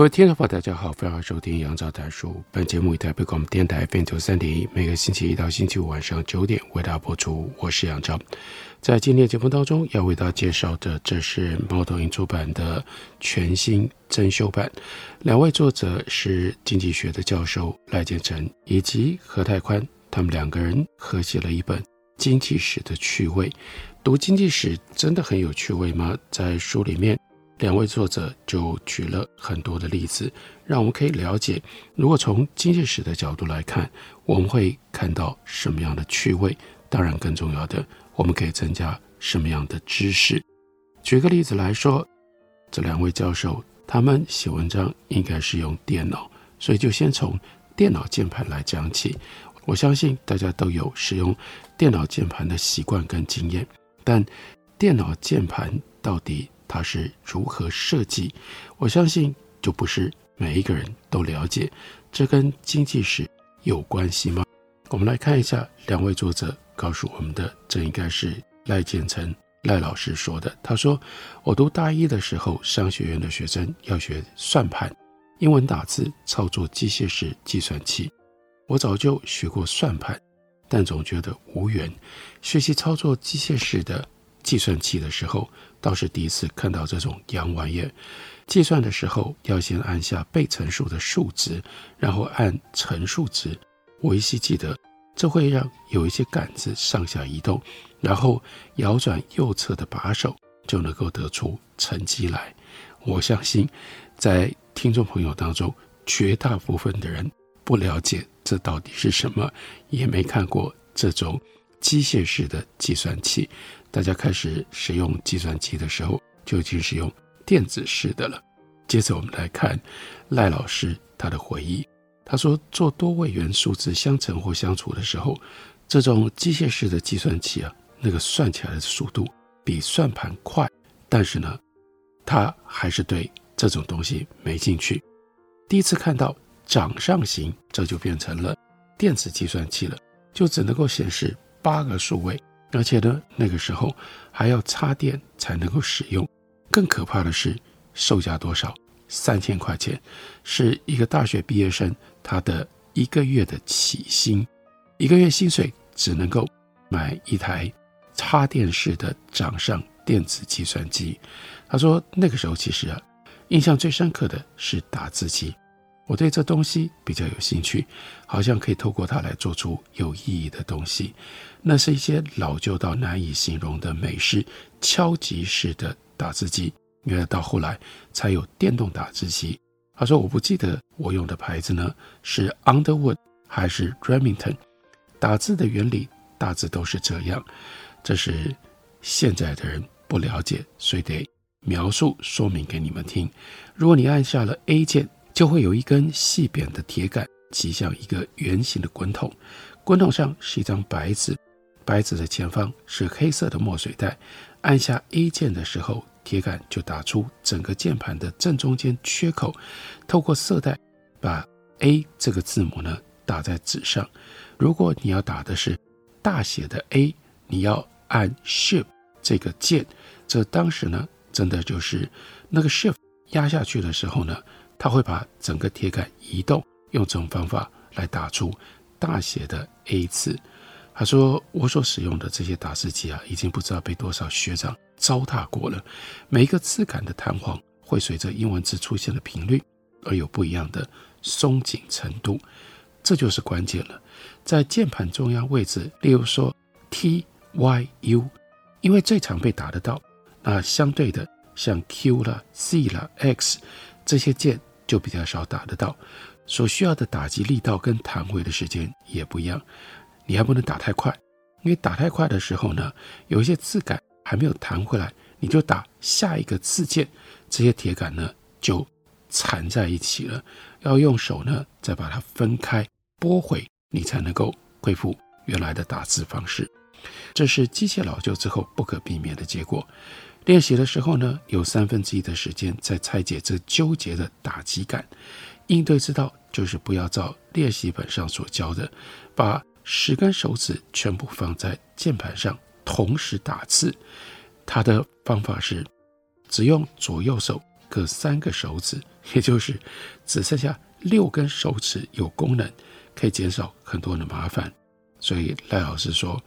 各位听众朋友，大家好，欢迎收听杨照谈书。本节目以台北广播电台 FM 九三点一，每个星期一到星期五晚上九点为大家播出。我是杨照，在今天节目当中要为大家介绍的，这是猫头鹰出版的全新增修版。两位作者是经济学的教授赖建成以及何泰宽，他们两个人合写了一本经济史的趣味。读经济史真的很有趣味吗？在书里面。两位作者就举了很多的例子，让我们可以了解，如果从经济史的角度来看，我们会看到什么样的趣味。当然，更重要的，我们可以增加什么样的知识。举个例子来说，这两位教授他们写文章应该是用电脑，所以就先从电脑键盘来讲起。我相信大家都有使用电脑键盘的习惯跟经验，但电脑键盘到底它是如何设计？我相信就不是每一个人都了解。这跟经济史有关系吗？我们来看一下两位作者告诉我们的，这应该是赖建成赖老师说的。他说：“我读大一的时候，商学院的学生要学算盘、英文打字、操作机械式计算器。我早就学过算盘，但总觉得无缘。学习操作机械式的计算器的时候。”倒是第一次看到这种洋玩意。计算的时候要先按下被乘数的数值，然后按乘数值。我依稀记得，这会让有一些杆子上下移动，然后摇转右侧的把手，就能够得出成绩来。我相信，在听众朋友当中，绝大部分的人不了解这到底是什么，也没看过这种机械式的计算器。大家开始使用计算机的时候，就已经是用电子式的了。接着我们来看赖老师他的回忆，他说做多位元数字相乘或相除的时候，这种机械式的计算器啊，那个算起来的速度比算盘快，但是呢，他还是对这种东西没兴趣。第一次看到掌上型，这就变成了电子计算器了，就只能够显示八个数位。而且呢，那个时候还要插电才能够使用。更可怕的是，售价多少？三千块钱，是一个大学毕业生他的一个月的起薪，一个月薪水只能够买一台插电式的掌上电子计算机。他说，那个时候其实啊，印象最深刻的是打字机。我对这东西比较有兴趣，好像可以透过它来做出有意义的东西。那是一些老旧到难以形容的美式敲击式的打字机，原来到后来才有电动打字机。他说：“我不记得我用的牌子呢，是 Underwood 还是 Remington。打字的原理大致都是这样。这是现在的人不了解，所以得描述说明给你们听。如果你按下了 A 键。”就会有一根细扁的铁杆击向一个圆形的滚筒，滚筒上是一张白纸，白纸的前方是黑色的墨水袋。按下 A 键的时候，铁杆就打出整个键盘的正中间缺口，透过色带把 A 这个字母呢打在纸上。如果你要打的是大写的 A，你要按 Shift 这个键。这当时呢，真的就是那个 Shift 压下去的时候呢。他会把整个铁杆移动，用这种方法来打出大写的 A 字。他说：“我所使用的这些打字机啊，已经不知道被多少学长糟蹋过了。每一个字杆的弹簧会随着英文字出现的频率而有不一样的松紧程度，这就是关键了。在键盘中央位置，例如说 T、Y、U，因为最常被打得到，那相对的像 Q 啦、C 啦、X 这些键。”就比较少打得到，所需要的打击力道跟弹回的时间也不一样。你还不能打太快，因为打太快的时候呢，有一些字杆还没有弹回来，你就打下一个字键，这些铁杆呢就缠在一起了。要用手呢再把它分开拨回，你才能够恢复原来的打字方式。这是机械老旧之后不可避免的结果。练习的时候呢，有三分之一的时间在拆解这纠结的打击感。应对之道就是不要照练习本上所教的，把十根手指全部放在键盘上同时打字。他的方法是只用左右手各三个手指，也就是只剩下六根手指有功能，可以减少很多的麻烦。所以赖老师说，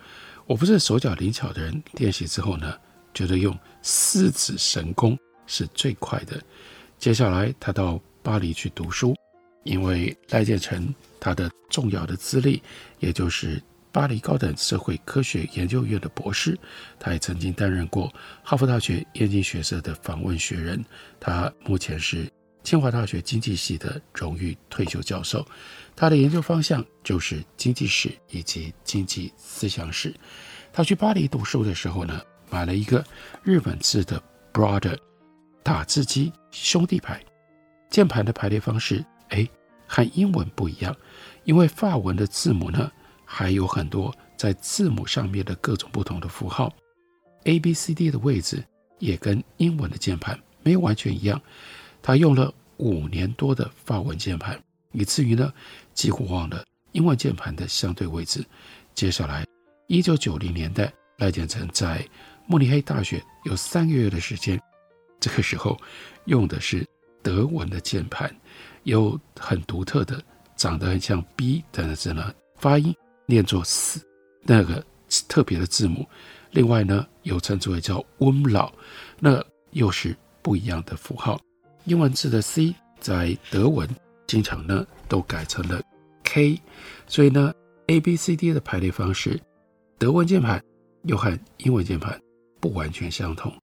我不是手脚灵巧的人，练习之后呢，觉得用四指神功是最快的。接下来他到巴黎去读书，因为赖建成他的重要的资历，也就是巴黎高等社会科学研究院的博士，他也曾经担任过哈佛大学燕京学社的访问学人。他目前是清华大学经济系的荣誉退休教授，他的研究方向就是经济史以及经济思想史。他去巴黎读书的时候呢，买了一个日本制的 Brother 打字机兄弟牌，键盘的排列方式，哎，和英文不一样，因为法文的字母呢，还有很多在字母上面的各种不同的符号，A、B、C、D 的位置也跟英文的键盘没有完全一样。他用了五年多的法文键盘，以至于呢，几乎忘了英文键盘的相对位置。接下来，一九九零年代，赖建成在慕尼黑大学有三个月的时间，这个时候用的是德文的键盘，有很独特的，长得很像 B 的字呢，发音念作 S 那个特别的字母。另外呢，又称之为叫 umlaut，那又是不一样的符号。英文字的 C 在德文经常呢都改成了 K，所以呢 A B C D 的排列方式，德文键盘又和英文键盘不完全相同，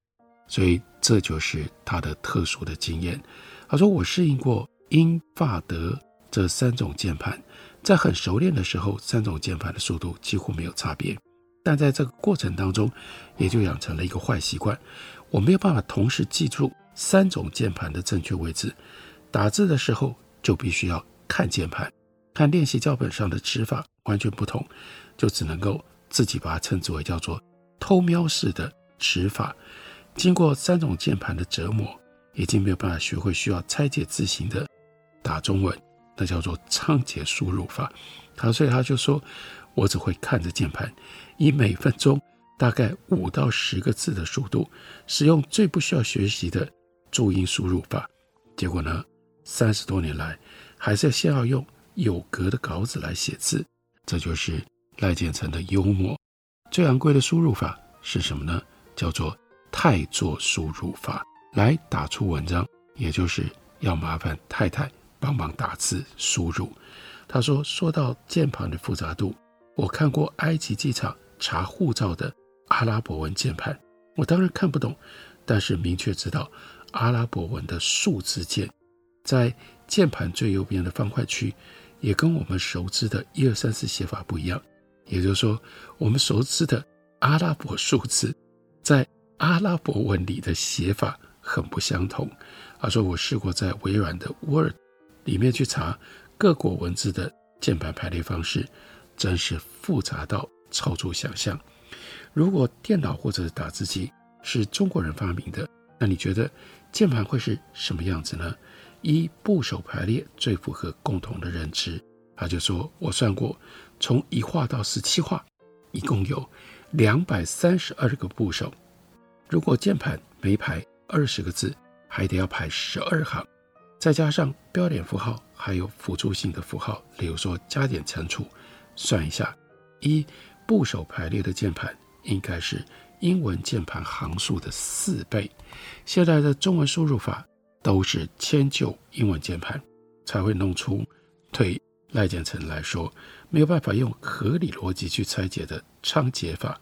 所以这就是他的特殊的经验。他说：“我适应过英法德这三种键盘，在很熟练的时候，三种键盘的速度几乎没有差别。但在这个过程当中，也就养成了一个坏习惯，我没有办法同时记住三种键盘的正确位置。打字的时候就必须要看键盘，看练习教本上的指法完全不同，就只能够自己把它称之为叫做。”偷瞄式的指法，经过三种键盘的折磨，已经没有办法学会需要拆解字形的打中文，那叫做仓颉输入法。他所以他就说，我只会看着键盘，以每分钟大概五到十个字的速度，使用最不需要学习的注音输入法。结果呢，三十多年来，还是先要用有格的稿纸来写字。这就是赖建成的幽默。最昂贵的输入法是什么呢？叫做太座输入法，来打出文章，也就是要麻烦太太帮忙打字输入。他说：“说到键盘的复杂度，我看过埃及机场查护照的阿拉伯文键盘，我当然看不懂，但是明确知道阿拉伯文的数字键在键盘最右边的方块区，也跟我们熟知的一二三四写法不一样。”也就是说，我们熟知的阿拉伯数字，在阿拉伯文里的写法很不相同。他说：“我试过在微软的 Word 里面去查各国文字的键盘排列方式，真是复杂到超出想象。如果电脑或者打字机是中国人发明的，那你觉得键盘会是什么样子呢？一部首排列最符合共同的认知。”他就说：“我算过。”从一画到十七画，一共有两百三十二个部首。如果键盘每排二十个字，还得要排十二行，再加上标点符号，还有辅助性的符号，例如说加减乘除。算一下，一部首排列的键盘应该是英文键盘行数的四倍。现在的中文输入法都是迁就英文键盘，才会弄出对赖建成来说。没有办法用合理逻辑去拆解的仓颉法，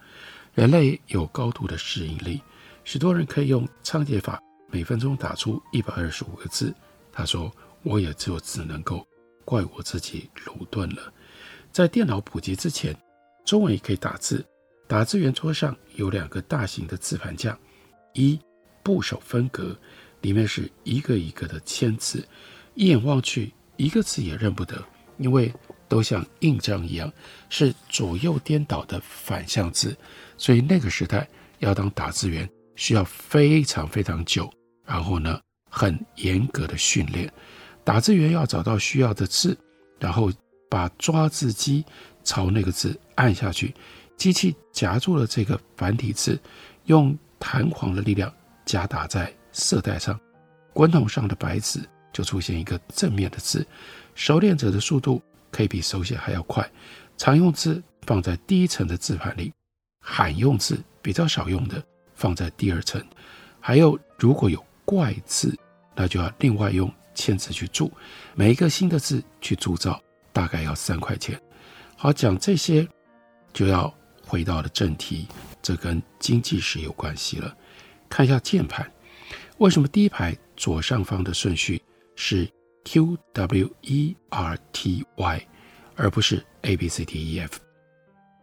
人类有高度的适应力，许多人可以用仓颉法每分钟打出一百二十五个字。他说：“我也就只能够怪我自己鲁钝了。”在电脑普及之前，中文也可以打字。打字员桌上有两个大型的字盘架，一部首分隔，里面是一个一个的签字，一眼望去一个字也认不得，因为都像印章一样是左右颠倒的反向字，所以那个时代要当打字员需要非常非常久，然后呢很严格的训练，打字员要找到需要的字，然后把抓字机朝那个字按下去。机器夹住了这个繁体字，用弹簧的力量夹打在色带上，滚筒上的白纸就出现一个正面的字。熟练者的速度可以比手写还要快。常用字放在第一层的字盘里，罕用字比较少用的放在第二层。还有如果有怪字，那就要另外用铅字去注。每一个新的字去铸造大概要三块钱。好，讲这些就要。回到了正题，这跟经济史有关系了。看一下键盘，为什么第一排左上方的顺序是 Q W E R T Y，而不是 A B C D E F？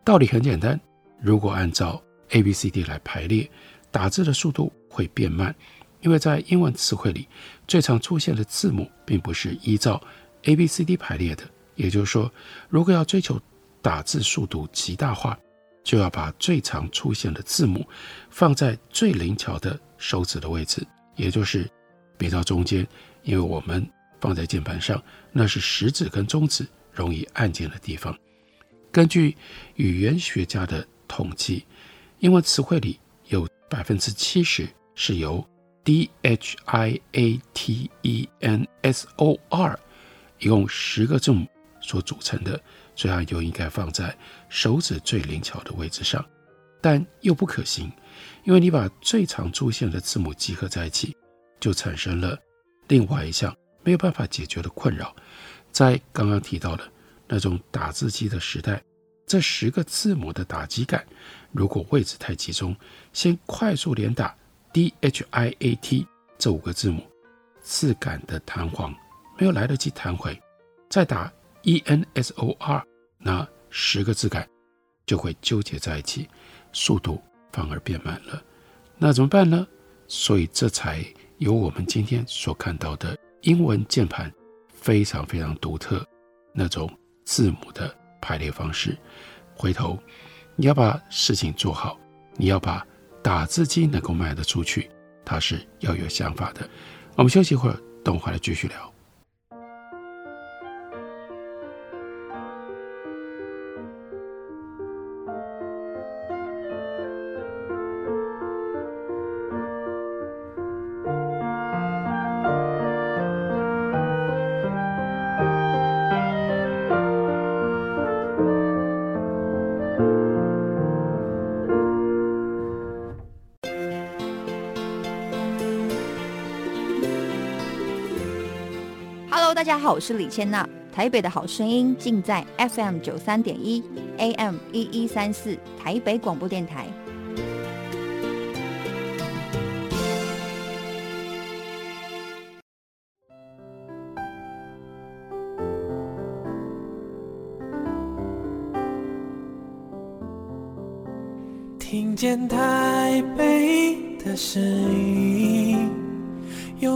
道理很简单，如果按照 A B C D 来排列，打字的速度会变慢，因为在英文词汇里最常出现的字母并不是依照 A B C D 排列的。也就是说，如果要追求打字速度极大化，就要把最常出现的字母放在最灵巧的手指的位置，也就是比较中间，因为我们放在键盘上，那是食指跟中指容易按键的地方。根据语言学家的统计，英文词汇里有百分之七十是由 D H I A T E N S O R 一共十个字母所组成的。所以它就应该放在手指最灵巧的位置上，但又不可行，因为你把最常出现的字母集合在一起，就产生了另外一项没有办法解决的困扰。在刚刚提到的那种打字机的时代，这十个字母的打击杆如果位置太集中，先快速连打 D H I A T 这五个字母，字杆的弹簧没有来得及弹回，再打。E N S O R，那十个字杆就会纠结在一起，速度反而变慢了。那怎么办呢？所以这才有我们今天所看到的英文键盘非常非常独特那种字母的排列方式。回头你要把事情做好，你要把打字机能够卖得出去，它是要有想法的。我们休息一会儿，等会儿来继续聊。大家好，我是李千娜。台北的好声音尽在 FM 九三点一，AM 一一三四，台北广播电台。听见台北的声音。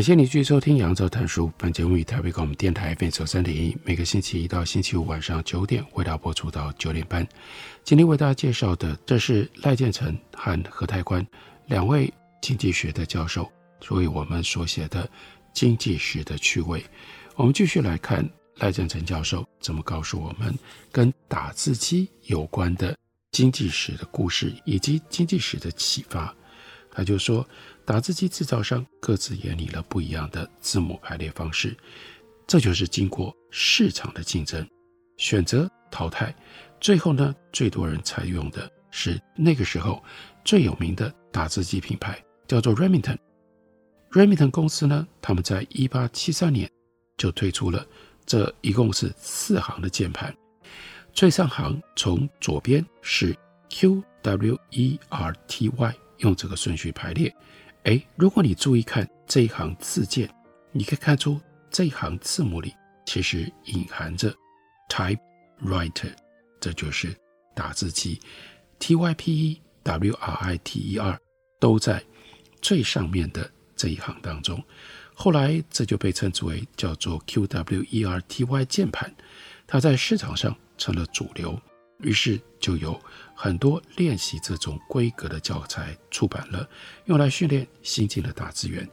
感谢你继续收听《杨照谈书》。本节目以台北广播电台 FM 九三点一，每个星期一到星期五晚上九点为大家播出到九点半。今天为大家介绍的，这是赖建成和何泰宽两位经济学的教授，所以我们所写的经济史的趣味。我们继续来看赖建成教授怎么告诉我们跟打字机有关的经济史的故事，以及经济史的启发。他就说。打字机制造商各自研拟了不一样的字母排列方式，这就是经过市场的竞争，选择淘汰。最后呢，最多人采用的是那个时候最有名的打字机品牌，叫做 Remington。Remington 公司呢，他们在一八七三年就推出了这一共是四行的键盘，最上行从左边是 Q W E R T Y，用这个顺序排列。诶，如果你注意看这一行字键，你可以看出这一行字母里其实隐含着 typewriter，这就是打字机，T Y P E W R I T E R 都在最上面的。这一行当中，后来这就被称之为叫做 QWERTY 键盘，它在市场上成了主流，于是就有很多练习这种规格的教材出版了，用来训练新进的打字员。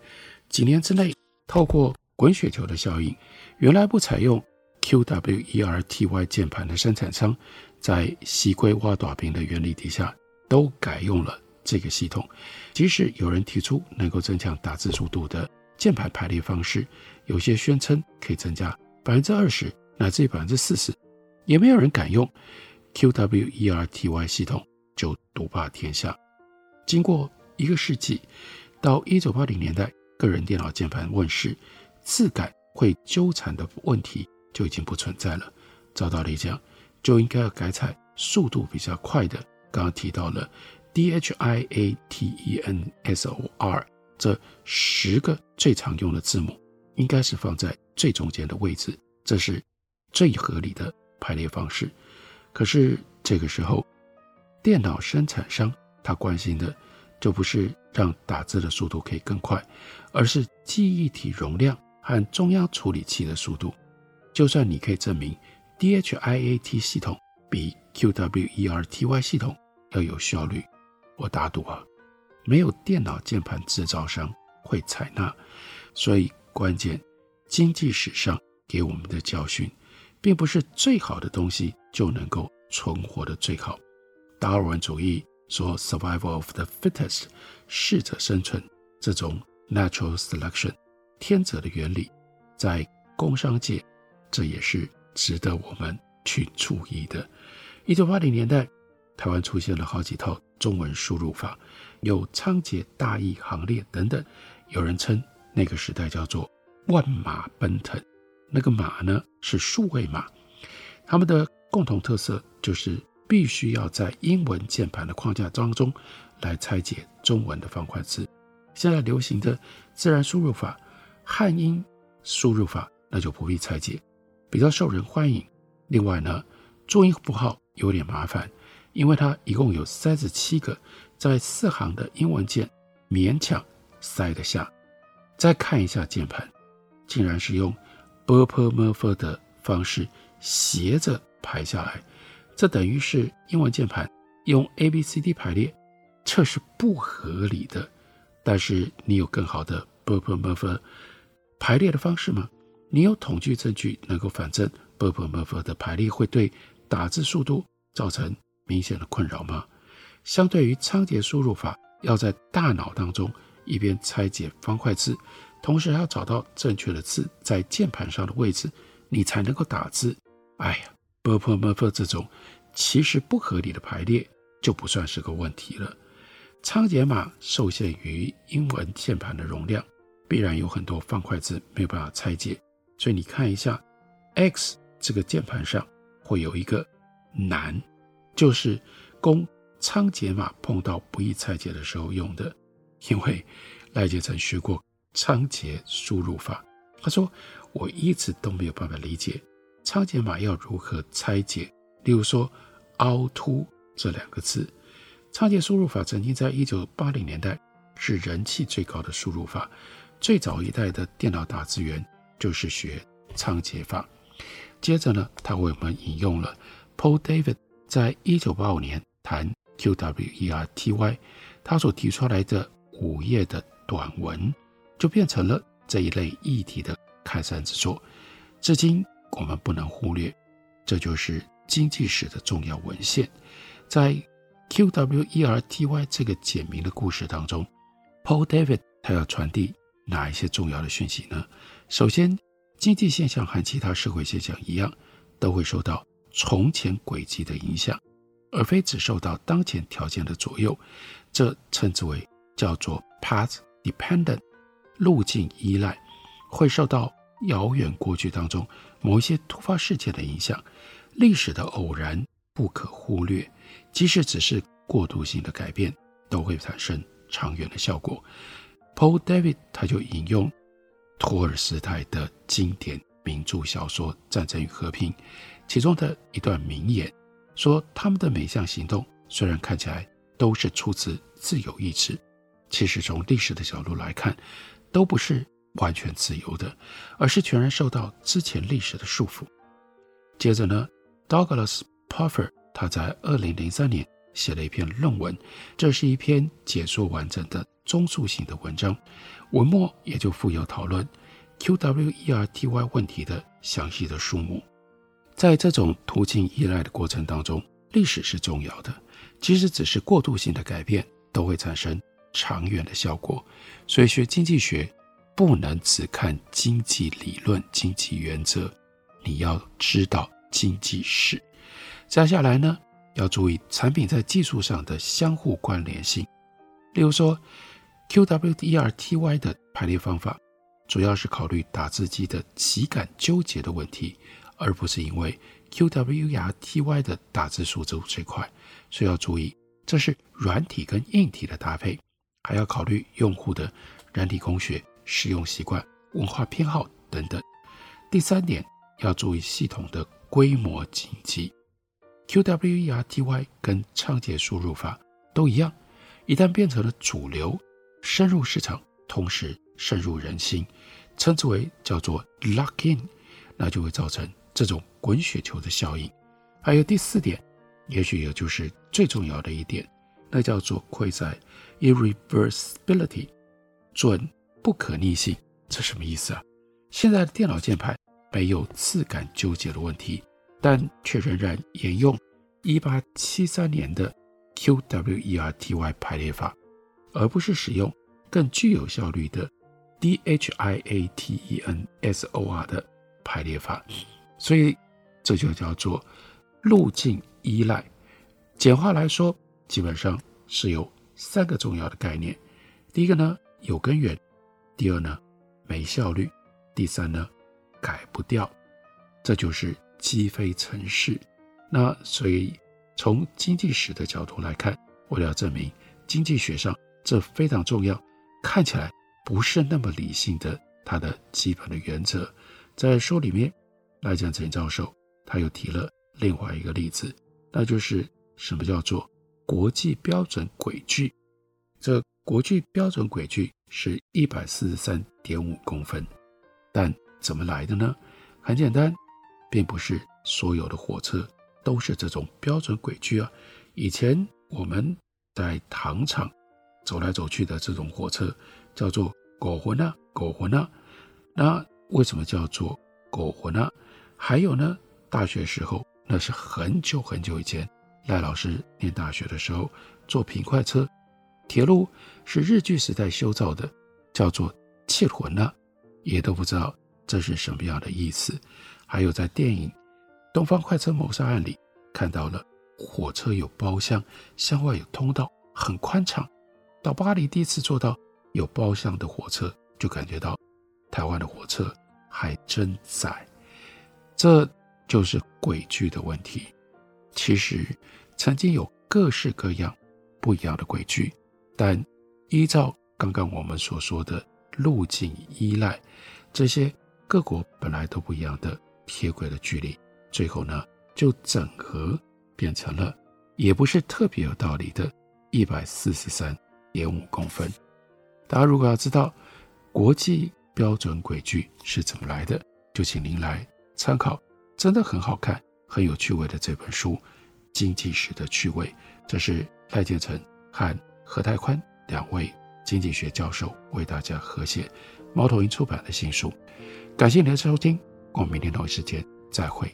几年之内，透过滚雪球的效应，原来不采用 QWERTY 键盘的生产商，在西归挖大饼的原理底下，都改用了。这个系统，即使有人提出能够增强打字速度的键盘排列方式，有些宣称可以增加百分之二十乃至于百分之四十，也没有人敢用 QWERTY 系统就独霸天下。经过一个世纪，到一九八零年代，个人电脑键盘问世，字感会纠缠的问题就已经不存在了。照道理讲，就应该要改采速度比较快的，刚刚提到了。D H I A T E N S O R 这十个最常用的字母，应该是放在最中间的位置，这是最合理的排列方式。可是这个时候，电脑生产商他关心的就不是让打字的速度可以更快，而是记忆体容量和中央处理器的速度。就算你可以证明 D H I A T 系统比 Q W E R T Y 系统要有效率。我打赌啊，没有电脑键盘制造商会采纳，所以关键经济史上给我们的教训，并不是最好的东西就能够存活的最好。达尔文主义说 “survival of the fittest”，适者生存这种 natural selection 天择的原理，在工商界这也是值得我们去注意的。一九八零年代，台湾出现了好几套。中文输入法有仓颉大义行列等等，有人称那个时代叫做万马奔腾，那个马呢是数位马。他们的共同特色就是必须要在英文键盘的框架当中来拆解中文的方块字。现在流行的自然输入法、汉音输入法，那就不必拆解，比较受人欢迎。另外呢，注音符号有点麻烦，因为它一共有三十七个，在四行的英文键勉强塞得下。再看一下键盘，竟然是用 b u r p e r m u r f e r 的方式斜着排下来。这等于是英文键盘用 A B C D 排列，这是不合理的。但是你有更好的 b u r p e r Murphy 排列的方式吗？你有统计证据能够反证 b u r p e r Murphy 的排列会对打字速度造成明显的困扰吗？相对于仓颉输入法，要在大脑当中一边拆解方块字，同时还要找到正确的字在键盘上的位置，你才能够打字。哎呀，mpmpo 这种其实不合理的排列就不算是个问题了。仓颉码受限于英文键盘的容量必然有很多方块字没有办法拆解。所以你看一下 x 这个键盘上会有一个难就是供仓颉码碰到不易拆解的时候用的。因为赖杰曾学过仓颉输入法他说我一直都没有办法理解仓颉码要如何拆解。例如说凹凸这两个字，仓颉输入法曾经在一九八零年代是人气最高的输入法，最早一代的电脑打字员就是学仓颉法。接着呢，他为我们引用了 Paul David。在一九八五年谈 QWERTY，他所提出来的五页的短文，就变成了这一类议题的开山之作。至今我们不能忽略，这就是经济史的重要文献。在 QWERTY 这个简明的故事当中，Paul David 他要传递哪一些重要的讯息呢？首先，经济现象和其他社会现象一样，都会受到从前轨迹的影响，而非只受到当前条件的左右。这称之为叫做 path dependent，路径依赖，会受到遥远过去当中某一些突发事件的影响。历史的偶然不可忽略，即使只是过渡性的改变，都会产生长远的效果。Paul David 他就引用托尔斯泰的经典名著小说《战争与和平》其中的一段名言，说他们的每项行动虽然看起来都是出自自由意志，其实从历史的角度来看，都不是完全自由的，而是全然受到之前历史的束缚。接着呢，Douglas Puffer 他在二零零三年写了一篇论文，这是一篇解说完整的。综述性的文章，文末也就附有讨论 QWERTY 问题的详细的数目。在这种途径依赖的过程当中，历史是重要的，即使只是过渡性的改变，都会产生长远的效果。所以学经济学不能只看经济理论、经济原则，你要知道经济史。接下来呢，要注意产品在技术上的相互关联性，例如说。QWERTY 的排列方法，主要是考虑打字机的体感纠结的问题，而不是因为 QWERTY 的打字速度最快。所以要注意，这是软体跟硬体的搭配，还要考虑用户的软体工学、使用习惯、文化偏好等等。第三点，要注意系统的规模经济。QWERTY 跟仓頡输入法都一样，一旦变成了主流。深入市场，同时深入人心，称之为叫做 lock in，那就会造成这种滚雪球的效应。还有第四点，也许也就是最重要的一点，那叫做亏在 irreversibility，准不可逆性。这什么意思啊？现在的电脑键盘没有次感纠结的问题，但却仍然沿用1873年的 QWERTY 排列法。而不是使用更具有效率的 DHIATENSOR 的排列法，所以这就叫做路径依赖。简化来说，基本上是有三个重要的概念：第一个呢，有根源；第二呢，没效率；第三呢，改不掉。这就是积非成是。那所以从经济史的角度来看，为了证明经济学上。这非常重要，看起来不是那么理性的，它的基本的原则，在书里面，赖建成教授他又提了另外一个例子，那就是什么叫做国际标准轨距？这国际标准轨距是一百四十三点五公分，但怎么来的呢？很简单，并不是所有的火车都是这种标准轨距啊。以前我们在糖厂。走来走去的这种火车叫做狗魂啊，狗魂啊。那为什么叫做狗魂啊？还有呢，大学时候那是很久很久以前，赖老师念大学的时候坐平快车，铁路是日据时代修造的，叫做气魂啊，也都不知道这是什么样的意思。还有在电影《东方快车谋杀案》里看到了火车有包厢，厢外有通道，很宽敞。到巴黎第一次坐到有包厢的火车，就感觉到台湾的火车还真窄。这就是轨距的问题。其实曾经有各式各样不一样的轨距，但依照刚刚我们所说的路径依赖，这些各国本来都不一样的铁轨的距离，最后呢就整合变成了也不是特别有道理的一百四十三。点五公分。大家如果要知道国际标准轨距是怎么来的，就请您来参考，真的很好看、很有趣味的这本书《经济史的趣味》。这是赖建成和何泰宽两位经济学教授为大家合写，猫头鹰出版的新书。感谢您的收听，我们明天同一时间再会。